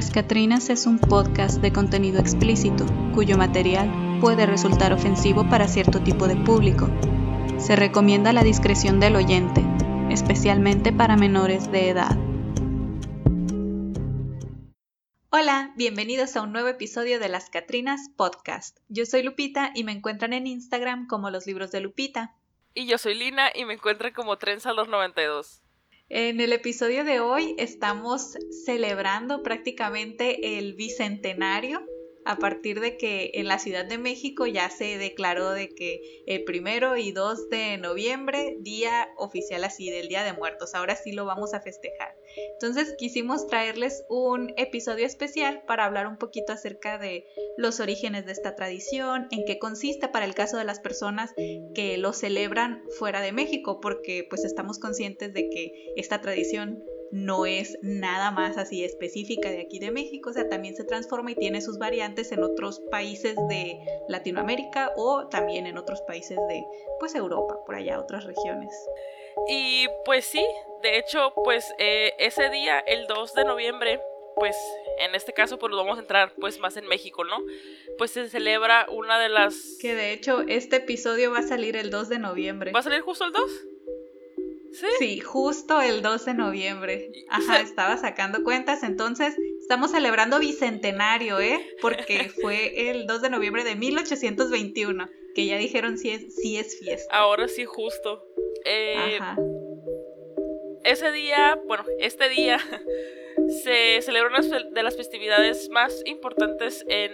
Las Catrinas es un podcast de contenido explícito, cuyo material puede resultar ofensivo para cierto tipo de público. Se recomienda la discreción del oyente, especialmente para menores de edad. Hola, bienvenidos a un nuevo episodio de Las Catrinas Podcast. Yo soy Lupita y me encuentran en Instagram como los libros de Lupita. Y yo soy Lina y me encuentran como Trenza los 92. En el episodio de hoy estamos celebrando prácticamente el bicentenario a partir de que en la Ciudad de México ya se declaró de que el primero y 2 de noviembre, día oficial así del Día de Muertos, ahora sí lo vamos a festejar. Entonces quisimos traerles un episodio especial para hablar un poquito acerca de los orígenes de esta tradición, en qué consiste para el caso de las personas que lo celebran fuera de México, porque pues estamos conscientes de que esta tradición no es nada más así específica de aquí de México, o sea, también se transforma y tiene sus variantes en otros países de Latinoamérica o también en otros países de pues Europa, por allá, otras regiones. Y pues sí, de hecho, pues eh, ese día, el 2 de noviembre, pues en este caso pues vamos a entrar pues más en México, ¿no? Pues se celebra una de las... Que de hecho este episodio va a salir el 2 de noviembre. ¿Va a salir justo el 2? ¿Sí? justo el 2 de noviembre. Ajá, estaba sacando cuentas, entonces estamos celebrando bicentenario, ¿eh? Porque fue el 2 de noviembre de 1821, que ya dijeron si es, si es fiesta. Ahora sí, justo. Eh, Ajá. Ese día, bueno, este día se celebra una de las festividades más importantes en,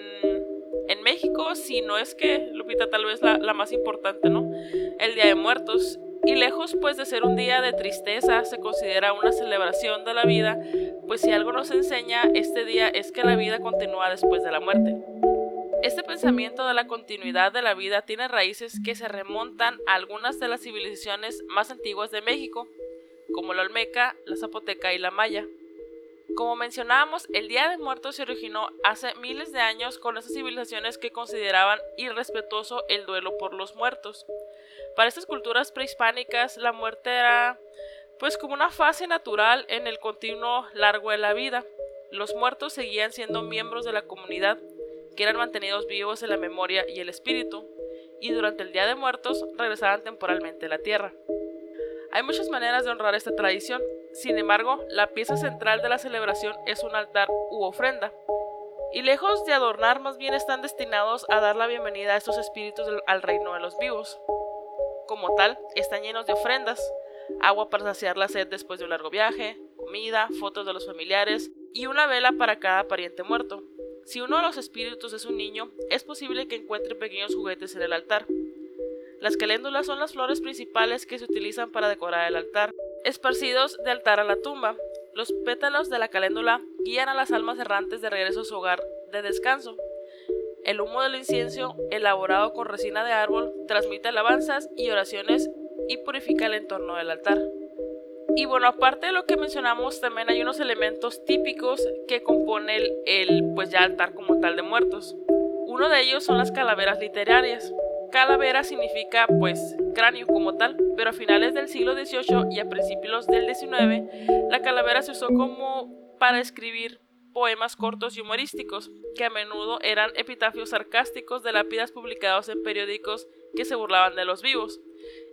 en México, si no es que, Lupita, tal vez la, la más importante, ¿no? El Día de Muertos. Y lejos pues de ser un día de tristeza, se considera una celebración de la vida, pues si algo nos enseña este día es que la vida continúa después de la muerte. Este pensamiento de la continuidad de la vida tiene raíces que se remontan a algunas de las civilizaciones más antiguas de México, como la Olmeca, la Zapoteca y la Maya. Como mencionábamos, el Día de Muertos se originó hace miles de años con esas civilizaciones que consideraban irrespetuoso el duelo por los muertos. Para estas culturas prehispánicas, la muerte era pues como una fase natural en el continuo largo de la vida. Los muertos seguían siendo miembros de la comunidad, que eran mantenidos vivos en la memoria y el espíritu, y durante el Día de Muertos regresaban temporalmente a la tierra. Hay muchas maneras de honrar esta tradición, sin embargo, la pieza central de la celebración es un altar u ofrenda, y lejos de adornar, más bien están destinados a dar la bienvenida a estos espíritus al reino de los vivos como tal, están llenos de ofrendas, agua para saciar la sed después de un largo viaje, comida, fotos de los familiares y una vela para cada pariente muerto. Si uno de los espíritus es un niño, es posible que encuentre pequeños juguetes en el altar. Las caléndulas son las flores principales que se utilizan para decorar el altar, esparcidos de altar a la tumba. Los pétalos de la caléndula guían a las almas errantes de regreso a su hogar de descanso. El humo del incienso, elaborado con resina de árbol, transmite alabanzas y oraciones y purifica el entorno del altar. Y bueno, aparte de lo que mencionamos, también hay unos elementos típicos que componen el, pues ya altar como tal de muertos. Uno de ellos son las calaveras literarias. Calavera significa pues cráneo como tal, pero a finales del siglo XVIII y a principios del XIX, la calavera se usó como para escribir poemas cortos y humorísticos, que a menudo eran epitafios sarcásticos de lápidas publicados en periódicos que se burlaban de los vivos.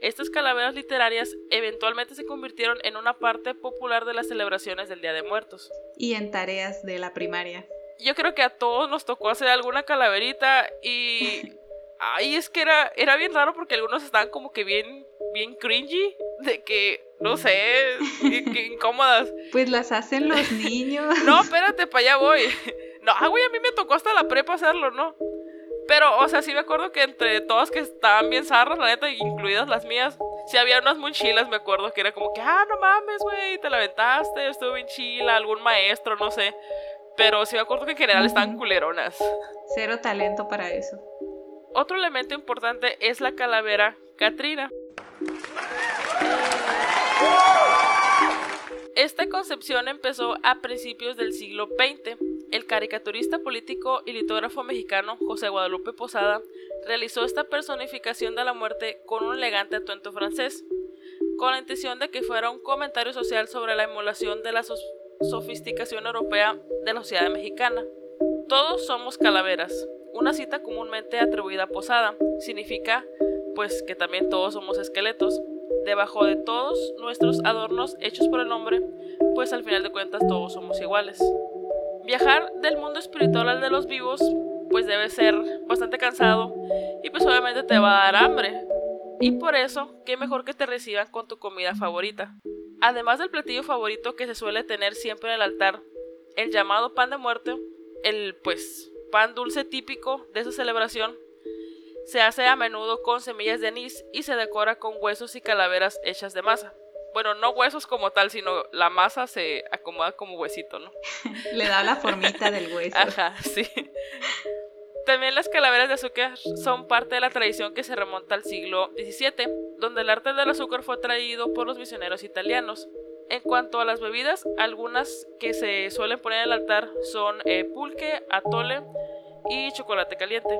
Estas calaveras literarias eventualmente se convirtieron en una parte popular de las celebraciones del Día de Muertos. Y en tareas de la primaria. Yo creo que a todos nos tocó hacer alguna calaverita y... Ay, es que era, era bien raro porque algunos estaban como que bien, bien cringy, de que no sé, qué, incómodas. Pues las hacen los niños. no, espérate, para allá voy. No, güey, a mí me tocó hasta la prepa hacerlo, ¿no? Pero, o sea, sí me acuerdo que entre todas que estaban bien zarras, la neta, incluidas las mías, sí había unas muy chilas, me acuerdo, que era como que, ah, no mames, güey, te la aventaste, estuvo bien chila, algún maestro, no sé. Pero sí me acuerdo que en general estaban culeronas. Cero talento para eso. Otro elemento importante es la calavera Katrina. Esta concepción empezó a principios del siglo XX. El caricaturista político y litógrafo mexicano José Guadalupe Posada realizó esta personificación de la muerte con un elegante atuendo francés, con la intención de que fuera un comentario social sobre la emulación de la sofisticación europea de la sociedad mexicana. Todos somos calaveras, una cita comúnmente atribuida a Posada. Significa, pues, que también todos somos esqueletos. Debajo de todos nuestros adornos hechos por el hombre, pues al final de cuentas todos somos iguales. Viajar del mundo espiritual al de los vivos, pues debe ser bastante cansado y pues obviamente te va a dar hambre. Y por eso, qué mejor que te reciban con tu comida favorita. Además del platillo favorito que se suele tener siempre en el altar, el llamado pan de muerte, el pues pan dulce típico de esa celebración, se hace a menudo con semillas de anís y se decora con huesos y calaveras hechas de masa. Bueno, no huesos como tal, sino la masa se acomoda como huesito, ¿no? Le da la formita del hueso. Ajá, sí. También las calaveras de azúcar son parte de la tradición que se remonta al siglo XVII, donde el arte del azúcar fue traído por los misioneros italianos. En cuanto a las bebidas, algunas que se suelen poner en el altar son eh, pulque, atole y chocolate caliente.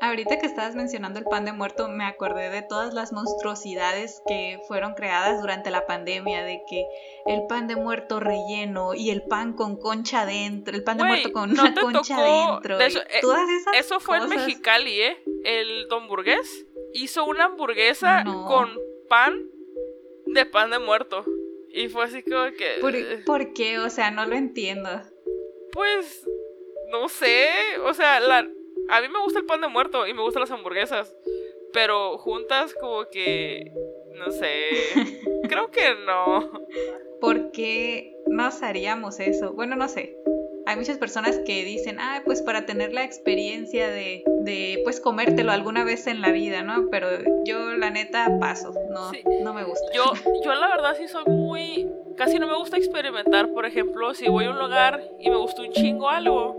Ahorita que estabas mencionando el pan de muerto, me acordé de todas las monstruosidades que fueron creadas durante la pandemia, de que el pan de muerto relleno y el pan con concha dentro, el pan de muerto con una concha dentro. eso, eh, eso fue en Mexicali, ¿eh? El don burgués hizo una hamburguesa con pan de pan de muerto. Y fue así como que... ¿Por, ¿Por qué? O sea, no lo entiendo. Pues, no sé, o sea, la a mí me gusta el pan de muerto y me gustan las hamburguesas. Pero juntas como que... No sé. Creo que no. ¿Por qué nos haríamos eso? Bueno, no sé. Hay muchas personas que dicen, ah, pues para tener la experiencia de, de, pues comértelo alguna vez en la vida, ¿no? Pero yo la neta paso, no, no me gusta. Yo, yo la verdad sí soy muy, casi no me gusta experimentar, por ejemplo, si voy a un lugar y me gusta un chingo algo,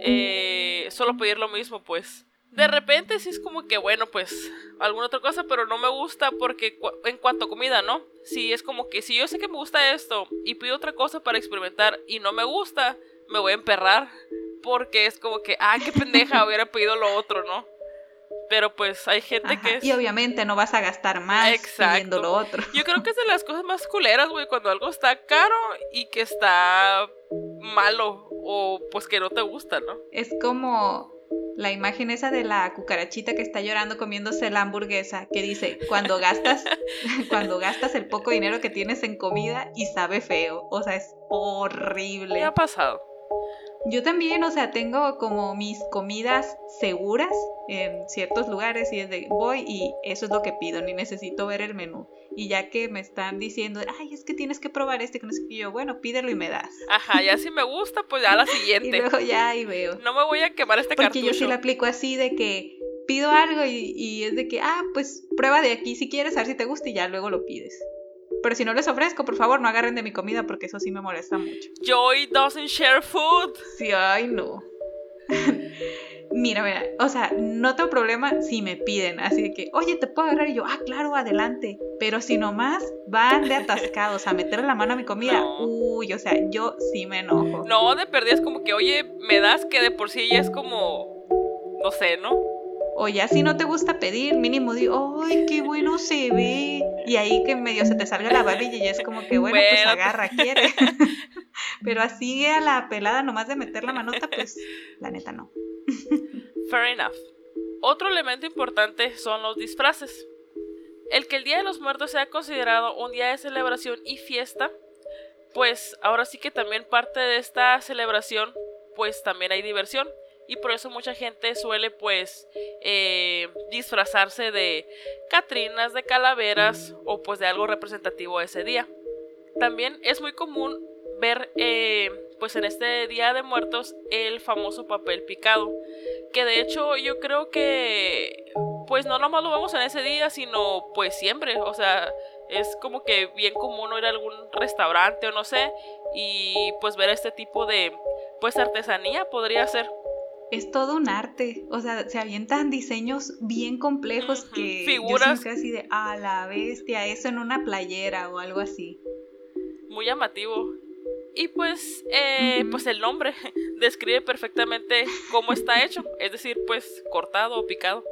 eh, solo pedir lo mismo, pues. De repente sí es como que, bueno, pues alguna otra cosa, pero no me gusta porque en cuanto a comida, ¿no? Si es como que si yo sé que me gusta esto y pido otra cosa para experimentar y no me gusta, me voy a emperrar porque es como que, ah, qué pendeja, hubiera pedido lo otro, ¿no? Pero pues hay gente que es... Y obviamente no vas a gastar más pidiendo lo otro. Yo creo que es de las cosas más culeras, güey, cuando algo está caro y que está malo o pues que no te gusta, ¿no? Es como la imagen esa de la cucarachita que está llorando comiéndose la hamburguesa, que dice, cuando gastas, cuando gastas el poco dinero que tienes en comida y sabe feo. O sea, es horrible. ¿Qué ha pasado? Yo también, o sea, tengo como mis comidas seguras en ciertos lugares y es de voy y eso es lo que pido, ni necesito ver el menú. Y ya que me están diciendo, ay, es que tienes que probar este, que no sé qué, yo, bueno, pídelo y me das. Ajá, ya si me gusta, pues ya la siguiente. y luego ya ahí veo. No me voy a quemar este Porque yo sí lo aplico así de que pido algo y, y es de que, ah, pues prueba de aquí si quieres, a ver si te gusta y ya luego lo pides. Pero si no les ofrezco, por favor, no agarren de mi comida porque eso sí me molesta mucho. Joy doesn't share food. Sí, ay, no. mira, mira, o sea, no tengo problema si me piden, así que, oye, ¿te puedo agarrar? Y yo, ah, claro, adelante. Pero si nomás van de atascados a meter la mano a mi comida, uy, o sea, yo sí me enojo. No, de perdida es como que, oye, me das que de por sí ya es como, no sé, ¿no? O ya si no te gusta pedir, mínimo digo, ¡ay, qué bueno se ve! Y ahí que medio se te salga la babilla y es como que, bueno, pues agarra, quiere. Pero así a la pelada nomás de meter la manota, pues la neta no. Fair enough. Otro elemento importante son los disfraces. El que el Día de los Muertos sea considerado un día de celebración y fiesta, pues ahora sí que también parte de esta celebración, pues también hay diversión y por eso mucha gente suele pues eh, disfrazarse de catrinas, de calaveras o pues de algo representativo ese día. También es muy común ver eh, pues en este Día de Muertos el famoso papel picado, que de hecho yo creo que pues no nomás lo vemos en ese día, sino pues siempre, o sea, es como que bien común ir a algún restaurante o no sé, y pues ver este tipo de pues artesanía podría ser es todo un arte. O sea, se avientan diseños bien complejos que figuras yo así de a la bestia, eso en una playera o algo así. Muy llamativo. Y pues, eh, pues el nombre describe perfectamente cómo está hecho, es decir, pues cortado o picado.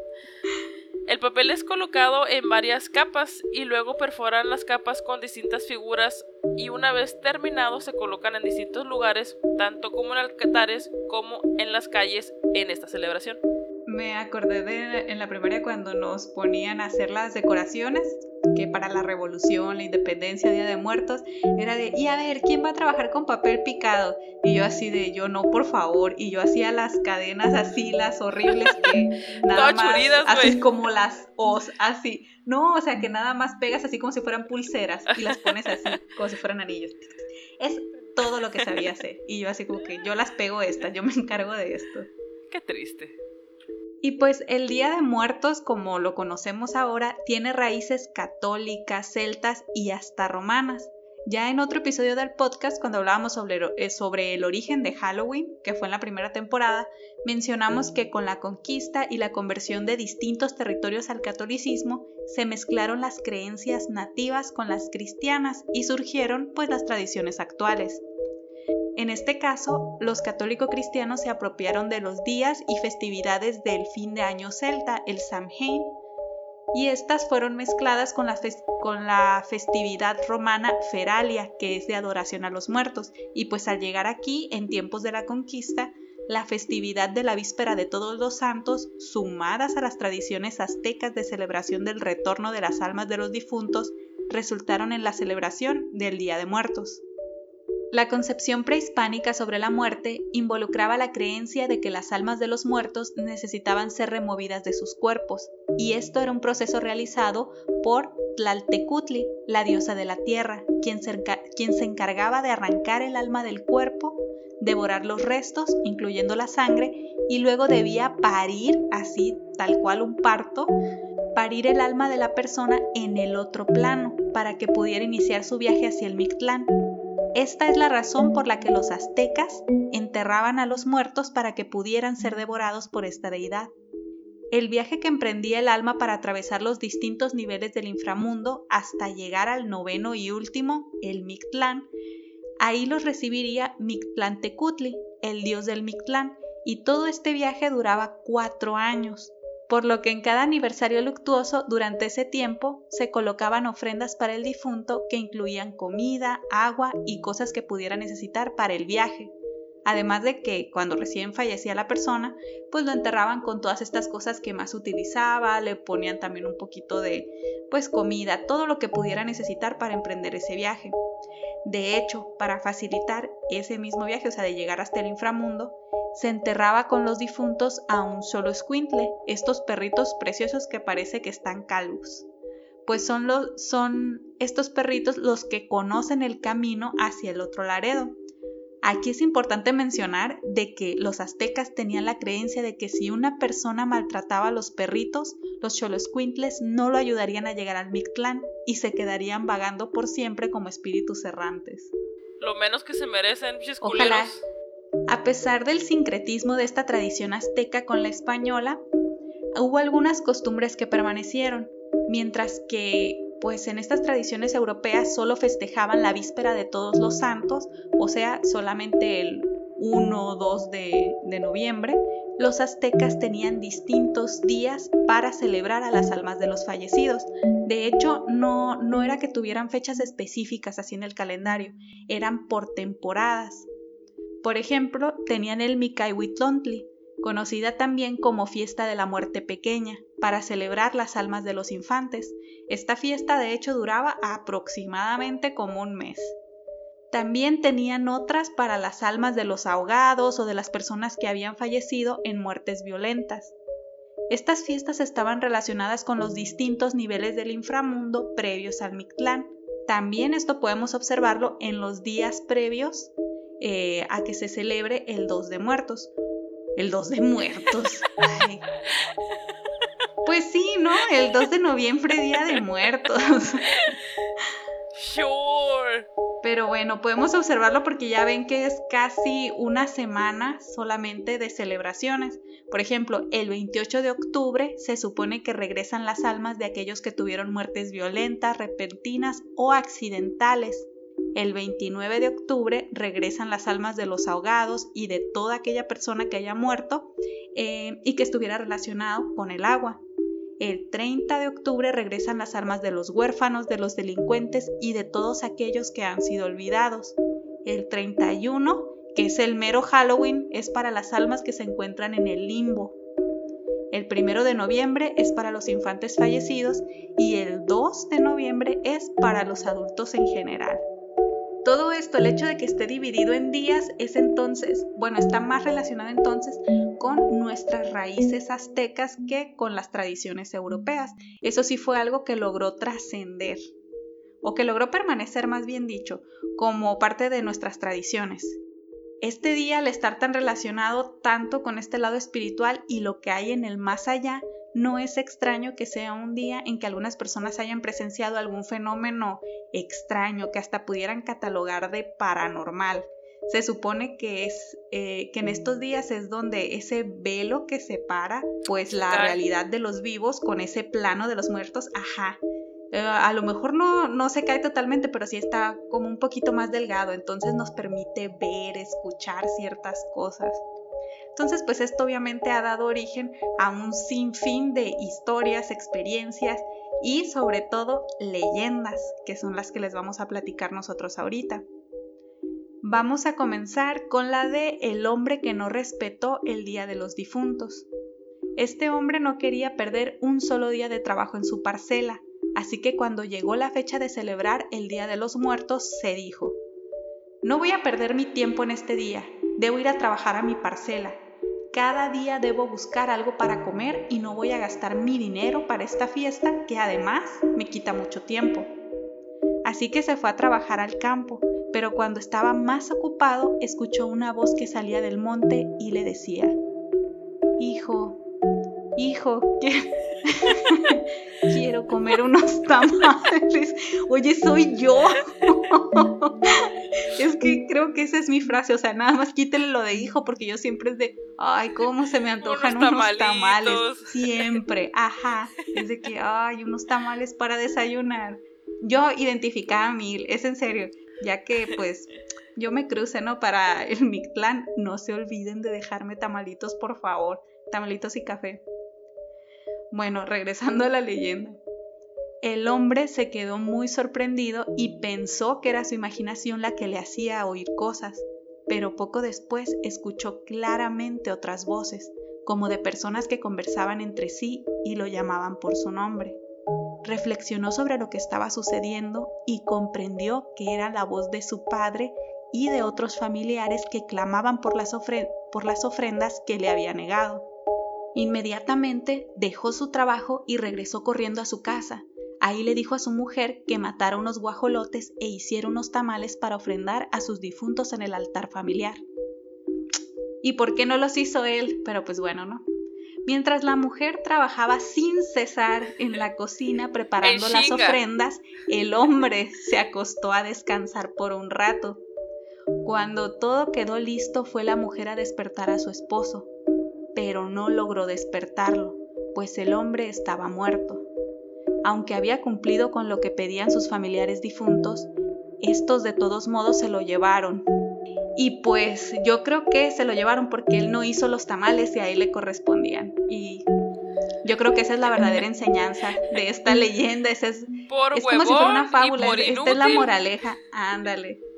El papel es colocado en varias capas y luego perforan las capas con distintas figuras y una vez terminado se colocan en distintos lugares, tanto como en altares como en las calles en esta celebración. Me acordé de en la primaria cuando nos ponían a hacer las decoraciones que para la revolución, la independencia, Día de Muertos, era de, y a ver, ¿quién va a trabajar con papel picado? Y yo así de, yo no, por favor. Y yo hacía las cadenas así, las horribles que nada más, así como las os, así. No, o sea, que nada más pegas así como si fueran pulseras y las pones así, como si fueran anillos. Es todo lo que sabía hacer. Y yo así como que yo las pego estas, yo me encargo de esto. Qué triste. Y pues el Día de Muertos, como lo conocemos ahora, tiene raíces católicas, celtas y hasta romanas. Ya en otro episodio del podcast, cuando hablábamos sobre, eh, sobre, el origen de Halloween, que fue en la primera temporada, mencionamos que con la conquista y la conversión de distintos territorios al catolicismo, se mezclaron las creencias nativas con las cristianas y surgieron pues las tradiciones actuales. En este caso, los católico-cristianos se apropiaron de los días y festividades del fin de año celta, el Samhain, y estas fueron mezcladas con la, con la, festividad romana Feralia, que es de adoración a los muertos, y pues al llegar aquí, en tiempos de la conquista, la festividad de la víspera de todos los santos, sumadas a las tradiciones aztecas de celebración del retorno de las almas de los difuntos, resultaron en la celebración del Día de Muertos. La concepción prehispánica sobre la muerte involucraba la creencia de que las almas de los muertos necesitaban ser removidas de sus cuerpos, y esto era un proceso realizado por Tlaltecutli, la diosa de la tierra, quien se, encargaba de arrancar el alma del cuerpo, devorar los restos, incluyendo la sangre, y luego debía parir, así tal cual un parto, parir el alma de la persona en el otro plano, para que pudiera iniciar su viaje hacia el Mictlán. Esta es la razón por la que los aztecas enterraban a los muertos para que pudieran ser devorados por esta deidad. El viaje que emprendía el alma para atravesar los distintos niveles del inframundo hasta llegar al noveno y último, el Mictlán, ahí los recibiría Mictlantecutli, el dios del Mictlán, y todo este viaje duraba cuatro años por lo que en cada aniversario luctuoso durante ese tiempo se colocaban ofrendas para el difunto que incluían comida, agua y cosas que pudiera necesitar para el viaje. Además de que cuando recién fallecía la persona, pues lo enterraban con todas estas cosas que más utilizaba, le ponían también un poquito de pues comida, todo lo que pudiera necesitar para emprender ese viaje. De hecho, para facilitar ese mismo viaje, o sea, de llegar hasta el inframundo, se enterraba con los difuntos a un solo escuintle, estos perritos preciosos que parece que están calvos. Pues son, los, son estos perritos los que conocen el camino hacia el otro Laredo. Aquí es importante mencionar de que los aztecas tenían la creencia de que si una persona maltrataba a los perritos, los choloscuintles no lo ayudarían a llegar al Mictlán y se quedarían vagando por siempre como espíritus errantes. Lo menos que se merecen, Ojalá, a pesar del sincretismo de esta tradición azteca con la española, hubo algunas costumbres que permanecieron, mientras que pues en estas tradiciones europeas solo festejaban la víspera de todos los santos, o sea, solamente el 1 o 2 de, noviembre, los aztecas tenían distintos días para celebrar a las almas de los fallecidos. De hecho, no, no era que tuvieran fechas específicas así en el calendario, eran por temporadas. Por ejemplo, tenían el Mikaiwitlontli, conocida también como fiesta de la muerte pequeña, para celebrar las almas de los infantes. Esta fiesta de hecho duraba aproximadamente como un mes. También tenían otras para las almas de los ahogados o de las personas que habían fallecido en muertes violentas. Estas fiestas estaban relacionadas con los distintos niveles del inframundo previos al Mictlán. También esto podemos observarlo en los días previos eh, a que se celebre el 2 de muertos. El 2 de muertos. Pues sí, ¿no? El 2 de noviembre, Día de Muertos. Sure. Pero bueno, podemos observarlo porque ya ven que es casi una semana solamente de celebraciones. Por ejemplo, el 28 de octubre se supone que regresan las almas de aquellos que tuvieron muertes violentas, repentinas o accidentales El 29 de octubre regresan las almas de los ahogados y de toda aquella persona que haya muerto eh, y que estuviera relacionado con el agua. El 30 de octubre regresan las almas de los huérfanos, de los delincuentes y de todos aquellos que han sido olvidados. El 31, que es el mero Halloween, es para las almas que se encuentran en el limbo. El 1 de noviembre es para los infantes fallecidos y el 2 de noviembre es para los adultos en general. Todo esto, el hecho de que esté dividido en días, es entonces, bueno, está más relacionado entonces con nuestras raíces aztecas que con las tradiciones europeas. Eso sí fue algo que logró trascender, o que logró permanecer, más bien dicho, como parte de nuestras tradiciones. Este día, al estar tan relacionado tanto con este lado espiritual y lo que hay en el más allá, no es extraño que sea un día en que algunas personas hayan presenciado algún fenómeno extraño que hasta pudieran catalogar de paranormal. Se supone que es eh, que en estos días es donde ese velo que separa pues la realidad de los vivos con ese plano de los muertos, ajá, eh, a lo mejor no, no se cae totalmente, pero sí está como un poquito más delgado, entonces nos permite ver, escuchar ciertas cosas. Entonces, pues esto obviamente ha dado origen a un sinfín de historias, experiencias y sobre todo leyendas, que son las que les vamos a platicar nosotros ahorita. Vamos a comenzar con la de el hombre que no respetó el Día de los Difuntos. Este hombre no quería perder un solo día de trabajo en su parcela, así que cuando llegó la fecha de celebrar el Día de los Muertos, se dijo, no voy a perder mi tiempo en este día, debo ir a trabajar a mi parcela, cada día debo buscar algo para comer y no voy a gastar mi dinero para esta fiesta que además me quita mucho tiempo. Así que se fue a trabajar al campo, pero cuando estaba más ocupado escuchó una voz que salía del monte y le decía, Hijo, hijo, quiero comer unos tamales. Oye, soy yo. es que creo que esa es mi frase, o sea, nada más quítele lo de hijo porque yo siempre es de, ay, cómo se me antojan unos, tamales. Siempre, ajá, es de que, ay, unos tamales para desayunar. Yo identificaba mil, es en serio, ya que pues yo me cruce, ¿no? Para el Mictlán, no se olviden de dejarme tamalitos, por favor, tamalitos y café. Bueno, regresando a la leyenda. El hombre se quedó muy sorprendido y pensó que era su imaginación la que le hacía oír cosas, pero poco después escuchó claramente otras voces, como de personas que conversaban entre sí y lo llamaban por su nombre. Reflexionó sobre lo que estaba sucediendo y comprendió que era la voz de su padre y de otros familiares que clamaban por las, por las ofrendas que le había negado. Inmediatamente dejó su trabajo y regresó corriendo a su casa, Ahí le dijo a su mujer que matara unos guajolotes e hiciera unos tamales para ofrendar a sus difuntos en el altar familiar. ¿Y por qué no los hizo él? Pero pues bueno, ¿no? Mientras la mujer trabajaba sin cesar en la cocina preparando las ofrendas, el hombre se acostó a descansar por un rato. Cuando todo quedó listo fue la mujer a despertar a su esposo, pero no logró despertarlo, pues el hombre estaba muerto. Aunque había cumplido con lo que pedían sus familiares difuntos, estos de todos modos se lo llevaron. Y pues yo creo que se lo llevaron porque él no hizo los tamales y ahí le correspondían. Y yo creo que esa es la verdadera enseñanza de esta leyenda. Esa es, es como si fuera una fábula. Esta es la moraleja. Ándale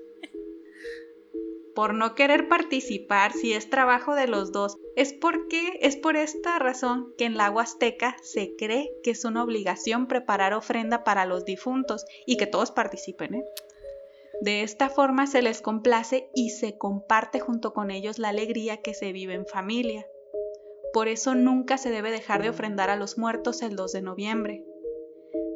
por no querer participar si es trabajo de los dos. Es porque es por esta razón que en la Huasteca se cree que es una obligación preparar ofrenda para los difuntos y que todos participen. ¿eh? De esta forma se les complace y se comparte junto con ellos la alegría que se vive en familia. Por eso nunca se debe dejar de ofrendar a los muertos el 2 de noviembre.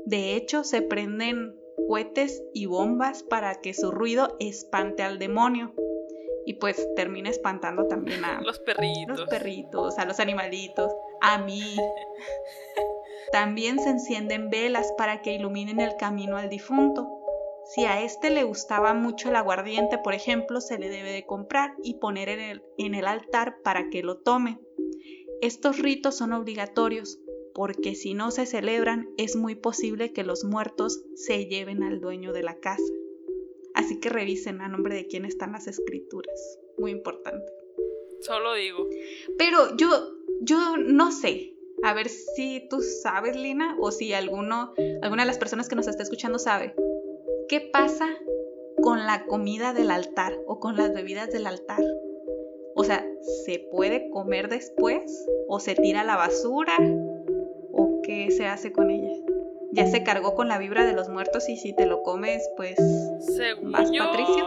De hecho, se prenden cohetes y bombas para que su ruido espante al demonio y pues termina espantando también a los perritos. Los perritos, a los animalitos, a mí. También se encienden velas para que iluminen el camino al difunto. Si a este le gustaba mucho el aguardiente, por ejemplo, se le debe de comprar y poner en el, en el altar para que lo tome. Estos ritos son obligatorios, porque si no se celebran es muy posible que los muertos se lleven al dueño de la casa. Así que revisen a nombre de quién están las escrituras. Muy importante. Solo digo. Pero yo, yo no sé. A ver si tú sabes, Lina, o si alguno, alguna de las personas que nos está escuchando sabe. ¿Qué pasa con la comida del altar o con las bebidas del altar? O sea, ¿se puede comer después? ¿O se tira a la basura? ¿O qué se hace con ella? Ya se cargó con la vibra de los muertos y si te lo comes, pues... Según yo... Patricio?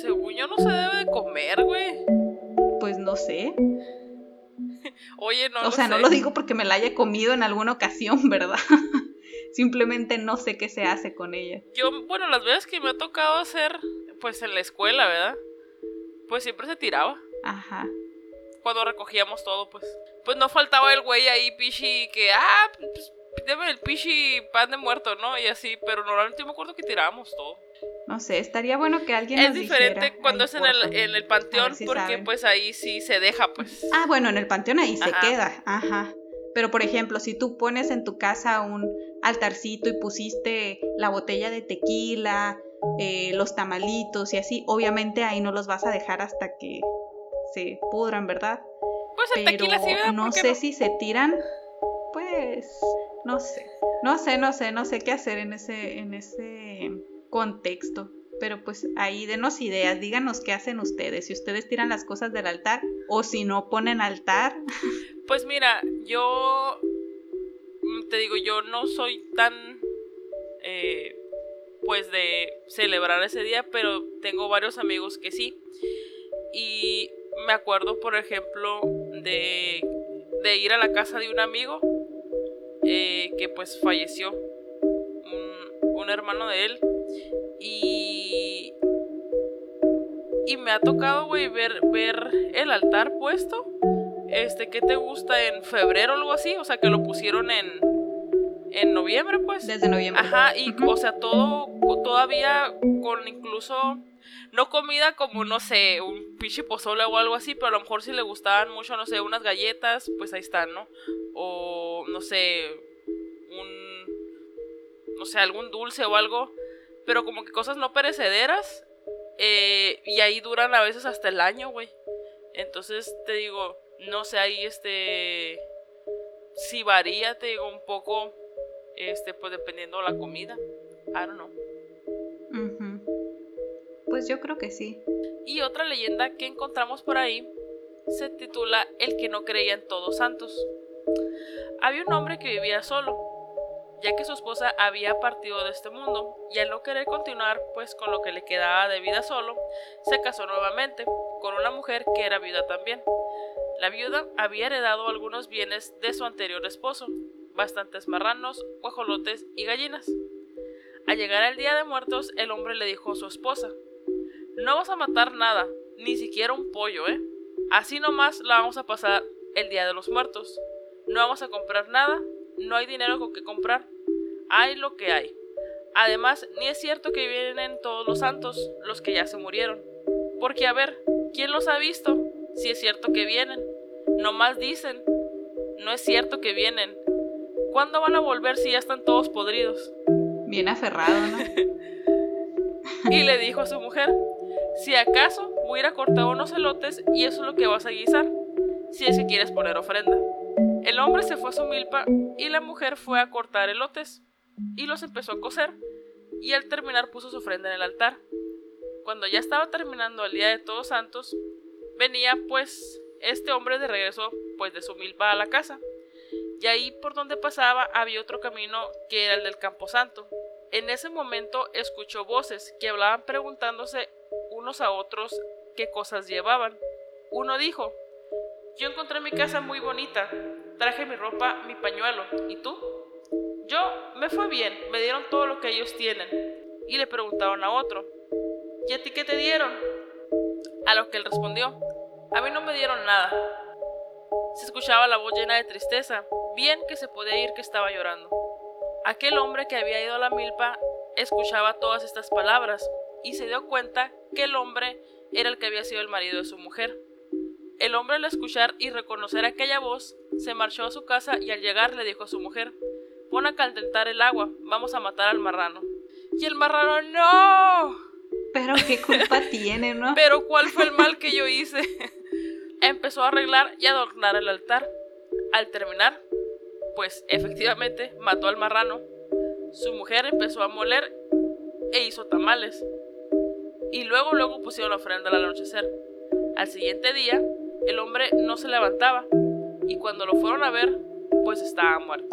Según yo no se debe de comer, güey. Pues no sé. Oye, no. O sea, no lo digo porque me la haya comido en alguna ocasión, ¿verdad? Simplemente no sé qué se hace con ella. Yo, bueno, las veces que me ha tocado hacer, pues en la escuela, ¿verdad? Pues siempre se tiraba. Ajá. Cuando recogíamos todo, pues. Pues no faltaba el güey ahí, pichi, que, ah, pues debe el pichi pan de muerto, ¿no? Y así, pero normalmente yo me acuerdo que tirábamos todo. No sé, estaría bueno que alguien Es diferente cuando es en el, en el panteón, porque pues ahí sí se deja, pues. Ah, bueno, en el panteón ahí se queda, ajá. Pero por ejemplo, si tú pones en tu casa un altarcito y pusiste la botella de tequila, eh, los tamalitos y así, obviamente ahí no los vas a dejar hasta que se pudran, ¿verdad? Pues el tequila sí, No sé si se tiran, pues no sé, no sé, no sé, no sé qué hacer en ese, en ese contexto. Pero pues ahí denos ideas, díganos qué hacen ustedes, si ustedes tiran las cosas del altar o si no ponen altar. Pues mira, yo te digo, yo no soy tan eh, pues de celebrar ese día, pero tengo varios amigos que sí. Y me acuerdo, por ejemplo, de, de ir a la casa de un amigo eh, que pues falleció, un, hermano de él. Y, y me ha tocado, güey, ver, ver el altar puesto. Este, ¿qué te gusta? En febrero o algo así. O sea, que lo pusieron en, en noviembre, pues. Desde noviembre. Ajá, y o sea, todo todavía con incluso no comida como, no sé, un pichi pozole o algo así, pero a lo mejor si le gustaban mucho, no sé, unas galletas, pues ahí están, ¿no? O, no sé, un, no sé, algún dulce o algo, pero como que cosas no perecederas, eh, y ahí duran a veces hasta el año, güey. Entonces, te digo, no sé, ahí este, si varía, te digo, un poco, este, pues dependiendo de la comida. I don't know. Pues yo creo que sí. Y otra leyenda que encontramos por ahí se titula El que no creía en todos santos. Había un hombre que vivía solo, ya que su esposa había partido de este mundo, y al no querer continuar pues con lo que le quedaba de vida solo, se casó nuevamente con una mujer que era viuda también. La viuda había heredado algunos bienes de su anterior esposo, bastantes marranos, guajolotes y gallinas. Al llegar el día de muertos, el hombre le dijo a su esposa, no vas a matar nada, ni siquiera un pollo, ¿eh? Así nomás la vamos a pasar el Día de los Muertos. No vamos a comprar nada, no hay dinero con que comprar. Hay lo que hay. Además, ni es cierto que vienen todos los santos, los que ya se murieron. Porque a ver, ¿quién los ha visto? Si es cierto que vienen. Nomás dicen, no es cierto que vienen. ¿Cuándo van a volver si ya están todos podridos? Bien aferrado, ¿no? y le dijo a su mujer, si acaso voy a ir a cortar unos elotes y eso es lo que vas a guisar, si es que quieres poner ofrenda. El hombre se fue a su milpa y la mujer fue a cortar elotes y los empezó a cocer y al terminar puso su ofrenda en el altar. Cuando ya estaba terminando el día de Todos Santos, venía pues este hombre de regreso pues de su milpa a la casa. Y ahí por donde pasaba había otro camino que era el del Camposanto. En ese momento escuchó voces que hablaban preguntándose unos a otros qué cosas llevaban. Uno dijo, yo encontré mi casa muy bonita, traje mi ropa, mi pañuelo, ¿y tú? Yo, me fue bien, me dieron todo lo que ellos tienen. Y le preguntaron a otro, ¿y a ti qué te dieron? A lo que él respondió, a mí no me dieron nada. Se escuchaba la voz llena de tristeza, bien que se podía ir que estaba llorando. Aquel hombre que había ido a la milpa escuchaba todas estas palabras y se dio cuenta que el hombre era el que había sido el marido de su mujer. El hombre al escuchar y reconocer aquella voz, se marchó a su casa y al llegar le dijo a su mujer, pon a calentar el agua, vamos a matar al marrano. Y el marrano, no. Pero qué culpa tiene, ¿no? Pero ¿cuál fue el mal que yo hice? Empezó a arreglar y adornar el altar. Al terminar, pues efectivamente mató al marrano. Su mujer empezó a moler e hizo tamales. Y luego luego pusieron la ofrenda al anochecer. Al siguiente día, el hombre no se levantaba y cuando lo fueron a ver, pues estaba muerto.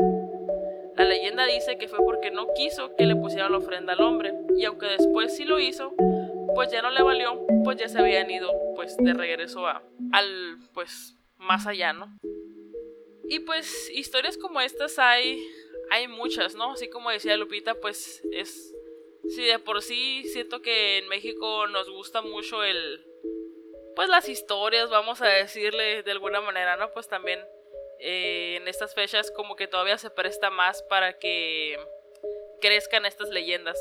La leyenda dice que fue porque no quiso que le pusieran la ofrenda al hombre, y aunque después sí lo hizo, pues ya no le valió, pues ya se habían ido pues de regreso a, al pues más allá, ¿no? Y pues historias como estas hay hay muchas, ¿no? Así como decía Lupita, pues es sí de por sí siento que en México nos gusta mucho el pues las historias, vamos a decirle de alguna manera, ¿no? Pues también eh, en estas fechas como que todavía se presta más para que crezcan estas leyendas.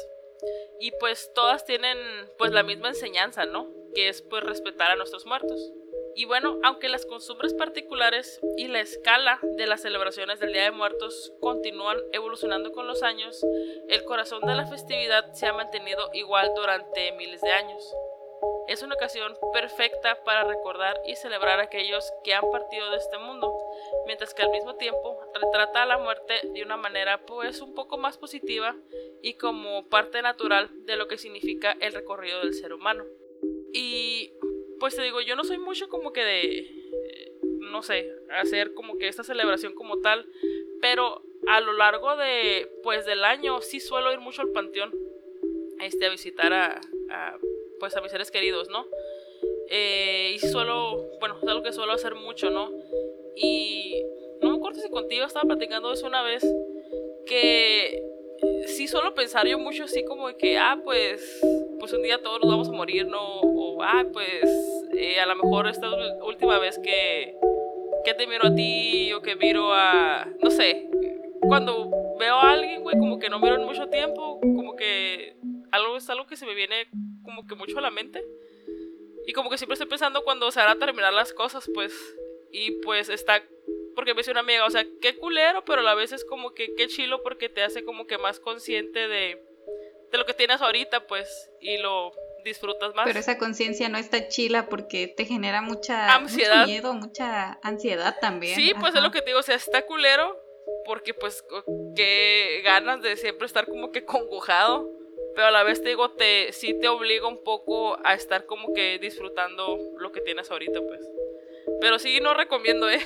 Y pues todas tienen pues la misma enseñanza, ¿no? Que es pues respetar a nuestros muertos. Y bueno, aunque las costumbres particulares y la escala de las celebraciones del Día de Muertos continúan evolucionando con los años, el corazón de la festividad se ha mantenido igual durante miles de años. Es una ocasión perfecta para recordar y celebrar a aquellos que han partido de este mundo, mientras que al mismo tiempo retrata a la muerte de una manera pues un poco más positiva y como parte natural de lo que significa el recorrido del ser humano. Y pues te digo, yo no soy mucho como que de, no sé, hacer como que esta celebración como tal, pero a lo largo de, pues del año sí suelo ir mucho al panteón, este, a visitar a pues a mis seres queridos, ¿no? Eh, y suelo, bueno, es algo que suelo hacer mucho, ¿no? Y no me acuerdo si contigo estaba platicando eso una vez, que sí suelo pensar yo mucho así como de que, ah, pues, pues un día todos nos vamos a morir, ¿no? O, ah, pues, eh, a lo mejor esta última vez que, que te miro a ti o que miro a, no sé, cuando veo a alguien, güey, como que no miro en mucho tiempo, como que algo es algo que se me viene como que mucho a la mente. Y como que siempre estoy pensando cuando se van a terminar las cosas, pues. Y pues está. Porque me dice una amiga, o sea, qué culero, pero a la vez es como que qué chilo porque te hace como que más consciente de, de lo que tienes ahorita, pues. Y lo disfrutas más. Pero esa conciencia no está chila porque te genera mucha ansiedad. Mucho miedo, mucha ansiedad también. Sí, pues es lo que te digo, o sea, está culero porque pues qué ganas de siempre estar como que congojado pero a la vez te digo, te, sí te obliga un poco a estar como que disfrutando lo que tienes ahorita, pues. Pero sí, no recomiendo, ¿eh?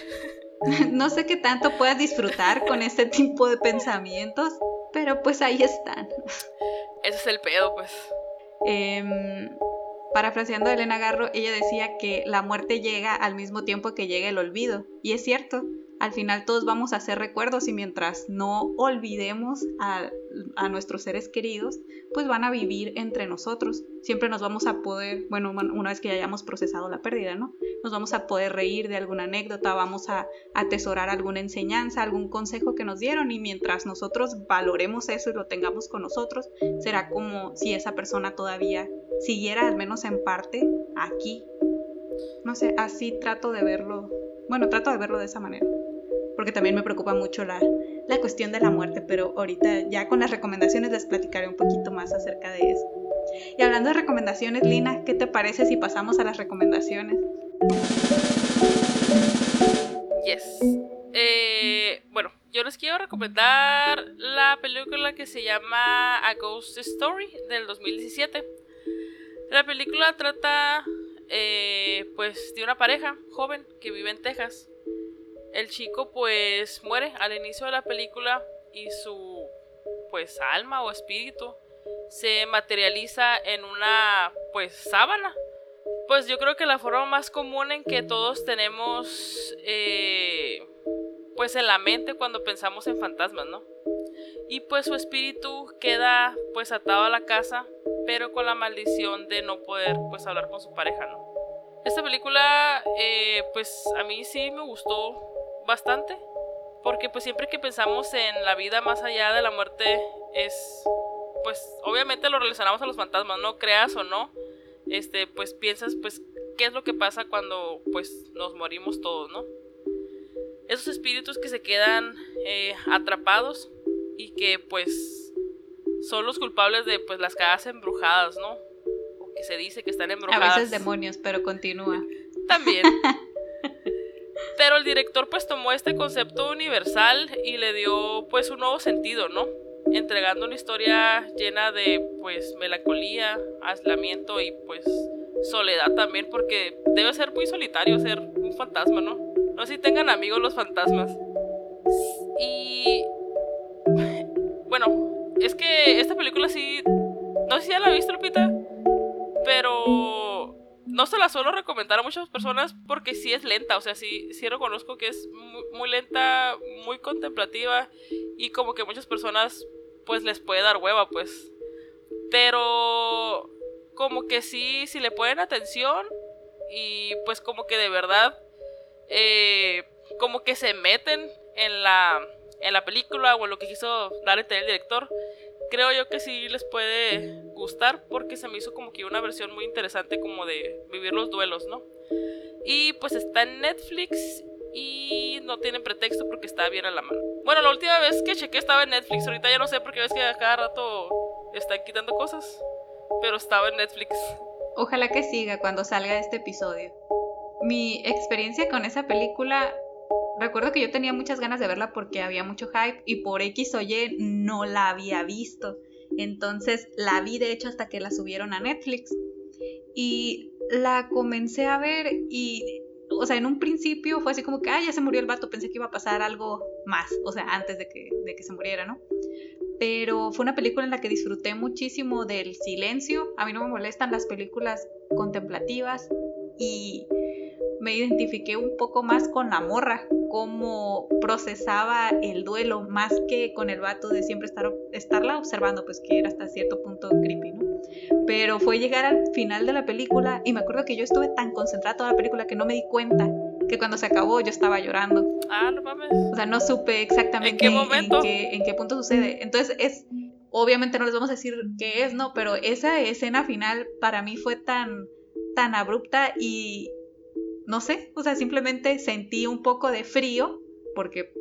No sé qué tanto puedas disfrutar con este tipo de pensamientos, pero pues ahí están. Ese es el pedo, pues. Eh, parafraseando a Elena Garro, ella decía que la muerte llega al mismo tiempo que llega el olvido. Y es cierto, al final todos vamos a hacer recuerdos y mientras no olvidemos a, nuestros seres queridos, pues van a vivir entre nosotros. Siempre nos vamos a poder, bueno, una vez que ya hayamos procesado la pérdida, ¿no? Nos vamos a poder reír de alguna anécdota, vamos a atesorar alguna enseñanza, algún consejo que nos dieron y mientras nosotros valoremos eso y lo tengamos con nosotros, será como si esa persona todavía siguiera, al menos en parte, aquí. No sé, así trato de verlo. Bueno, trato de verlo de esa manera porque también me preocupa mucho la, la cuestión de la muerte, pero ahorita ya con las recomendaciones les platicaré un poquito más acerca de eso. Y hablando de recomendaciones, Lina, ¿qué te parece si pasamos a las recomendaciones? Yes. Eh, bueno, yo les quiero recomendar la película que se llama A Ghost Story del 2017. La película trata eh, pues de una pareja joven que vive en Texas el chico pues muere al inicio de la película y su pues alma o espíritu se materializa en una pues sábana. Pues yo creo que la forma más común en que todos tenemos eh, pues en la mente cuando pensamos en fantasmas, ¿no? Y pues su espíritu queda pues atado a la casa, pero con la maldición de no poder pues hablar con su pareja, ¿no? Esta película eh, pues a mí sí me gustó bastante. Porque pues siempre que pensamos en la vida más allá de la muerte es pues obviamente lo relacionamos a los fantasmas, no creas o no. Este, pues piensas pues qué es lo que pasa cuando pues nos morimos todos, ¿no? Esos espíritus que se quedan eh, atrapados y que pues son los culpables de pues las casas embrujadas, ¿no? porque se dice que están embrujadas. A veces demonios, pero continúa. También. pero el director pues tomó este concepto universal y le dio pues un nuevo sentido, ¿no? Entregando una historia llena de pues melancolía, aislamiento y pues soledad también, porque debe ser muy solitario ser un fantasma, ¿no? No sé si tengan amigos los fantasmas. Y bueno, es que esta película sí. No sé si ya la viste, Lupita. Pero no se la suelo recomendar a muchas personas porque sí es lenta. O sea, sí, sí reconozco que es muy, lenta, muy contemplativa. Y como que muchas personas, pues les puede dar hueva, pues. Pero como que sí, si le ponen atención. Y pues como que de verdad. Eh, como que se meten en la en la película o en lo que quiso dar el director, creo yo que sí les puede gustar porque se me hizo como que una versión muy interesante como de vivir los duelos, ¿no? Y pues está en Netflix y no tienen pretexto porque está bien a la mano. Bueno, la última vez que chequé estaba en Netflix, ahorita ya no sé porque ves que a cada rato están quitando cosas, pero estaba en Netflix. Ojalá que siga cuando salga este episodio. Mi experiencia con esa película recuerdo que yo tenía muchas ganas de verla porque había mucho hype y por X o no la había visto. Entonces la vi de hecho hasta que la subieron a Netflix. Y la comencé a ver y, o sea, en un principio fue así como que, ah, ya se murió el vato, pensé que iba a pasar algo más, o sea, antes de que, de que se muriera, ¿no? Pero fue una película en la que disfruté muchísimo del silencio. A mí no me molestan las películas contemplativas y me identifiqué un poco más con la morra, cómo procesaba el duelo, más que con el vato de siempre estar, estarla observando, pues que era hasta cierto punto creepy, ¿no? Pero fue llegar al final de la película y me acuerdo que yo estuve tan concentrada toda la película que no me di cuenta que cuando se acabó yo estaba llorando. Ah, no mames. O sea, no supe exactamente ¿En qué momento? en qué punto sucede. Entonces es, obviamente no les vamos a decir qué es, ¿no? Pero esa escena final para mí fue tan, tan abrupta y no sé, o sea, simplemente sentí un poco de frío porque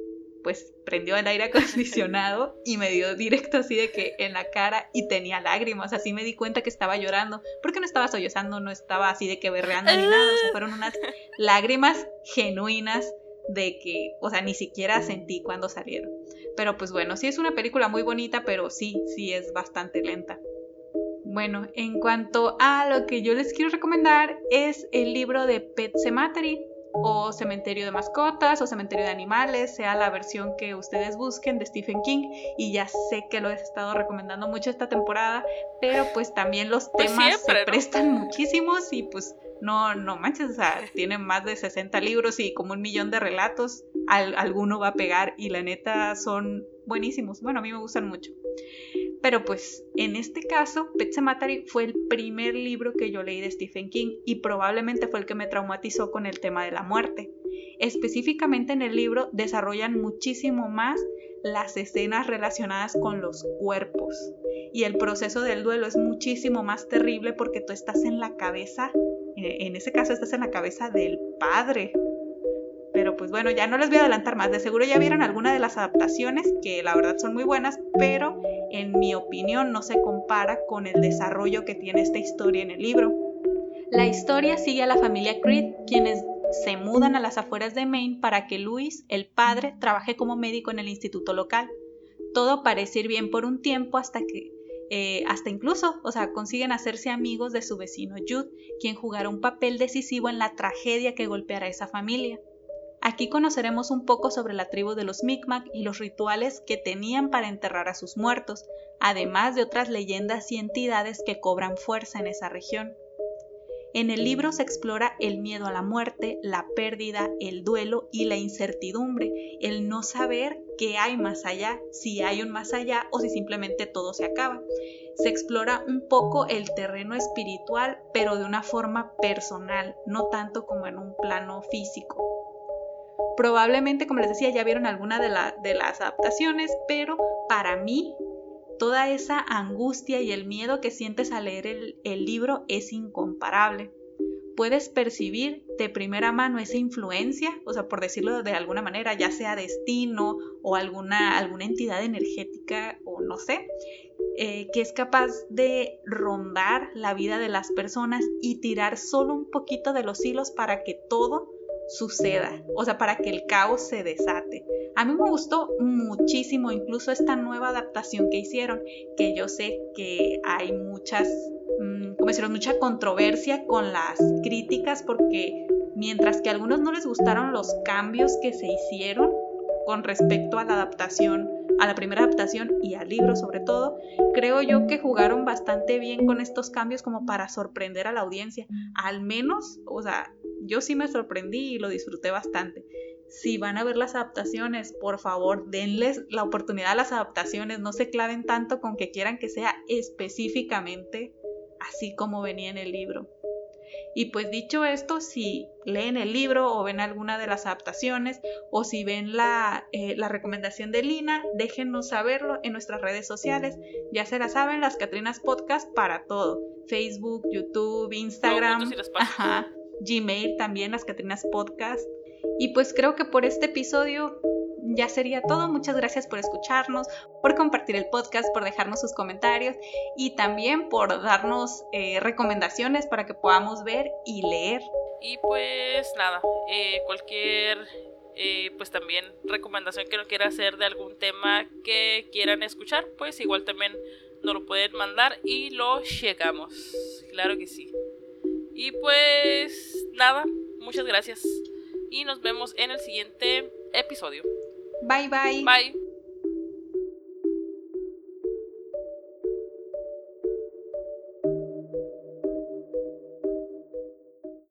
pues prendió el aire acondicionado y me dio directo así de que en la cara y tenía lágrimas, así me di cuenta que estaba llorando, porque no estaba sollozando, no estaba así de que berreando ni nada, o sea, fueron unas lágrimas genuinas de que, o sea, ni siquiera sentí cuando salieron. Pero pues bueno, sí es una película muy bonita, pero sí, sí es bastante lenta. Bueno, en cuanto a lo que yo les quiero recomendar es el libro de Pet Cemetery o Cementerio de Mascotas o Cementerio de Animales, sea la versión que ustedes busquen de Stephen King. Y ya sé que lo he estado recomendando mucho esta temporada, pero pues también los pues temas se prestan muchísimos y pues no, no manches, o sea, tienen más de 60 libros y como un millón de relatos, alguno va a pegar y la neta son buenísimos. Bueno, a mí me gustan mucho. Pero pues en este caso, Pet Sematary fue el primer libro que yo leí de Stephen King y probablemente fue el que me traumatizó con el tema de la muerte. Específicamente en el libro desarrollan muchísimo más las escenas relacionadas con los cuerpos y el proceso del duelo es muchísimo más terrible porque tú estás en la cabeza, en ese caso estás en la cabeza del padre pero pues bueno, ya no les voy a adelantar más. De seguro ya vieron alguna de las adaptaciones que la verdad son muy buenas, pero en mi opinión no se compara con el desarrollo que tiene esta historia en el libro. La historia sigue a la familia Creed, quienes se mudan a las afueras de Maine para que Luis, el padre, trabaje como médico en el instituto local. Todo parece ir bien por un tiempo hasta que eh, hasta incluso, o sea, consiguen hacerse amigos de su vecino Jude, quien jugará un papel decisivo en la tragedia que golpeará a esa familia. Aquí conoceremos un poco sobre la tribu de los Micmac y los rituales que tenían para enterrar a sus muertos, además de otras leyendas y entidades que cobran fuerza en esa región. En el libro se explora el miedo a la muerte, la pérdida, el duelo y la incertidumbre, el no saber qué hay más allá, si hay un más allá o si simplemente todo se acaba. Se explora un poco el terreno espiritual, pero de una forma personal, no tanto como en un plano físico. Probablemente, como les decía, ya vieron alguna de, las adaptaciones, pero para mí toda esa angustia y el miedo que sientes al leer el, libro es incomparable. Puedes percibir de primera mano esa influencia, o sea, por decirlo de alguna manera, ya sea destino o alguna, alguna entidad energética o no sé, eh, que es capaz de rondar la vida de las personas y tirar solo un poquito de los hilos para que todo suceda, o sea, para que el caos se desate. A mí me gustó muchísimo incluso esta nueva adaptación que hicieron, que yo sé que hay muchas, mm, como decirlo, mucha controversia con las críticas porque mientras que a algunos no les gustaron los cambios que se hicieron con respecto a la adaptación, a la primera adaptación y al libro sobre todo, creo yo que jugaron bastante bien con estos cambios como para sorprender a la audiencia. Al menos, o sea, yo sí me sorprendí y lo disfruté bastante. Si van a ver las adaptaciones, por favor, denles la oportunidad a las adaptaciones, no se claven tanto con que quieran que sea específicamente así como venía en el libro. Y pues dicho esto, si leen el libro o ven alguna de las adaptaciones o si ven la, eh, la, recomendación de Lina, déjenos saberlo en nuestras redes sociales. Ya se la saben, las Catrinas Podcast para todo. Facebook, YouTube, Instagram. Gmail también, las Catrinas Podcast. Y pues creo que por este episodio ya sería todo. Muchas gracias por escucharnos, por compartir el podcast, por dejarnos sus comentarios y también por darnos eh, recomendaciones para que podamos ver y leer. Y pues nada, eh, cualquier eh, pues también recomendación que no quiera hacer de algún tema que quieran escuchar, pues igual también nos lo pueden mandar y lo llegamos. Claro que sí. Y pues nada, muchas gracias. Y nos vemos en el siguiente episodio. Bye bye. Bye.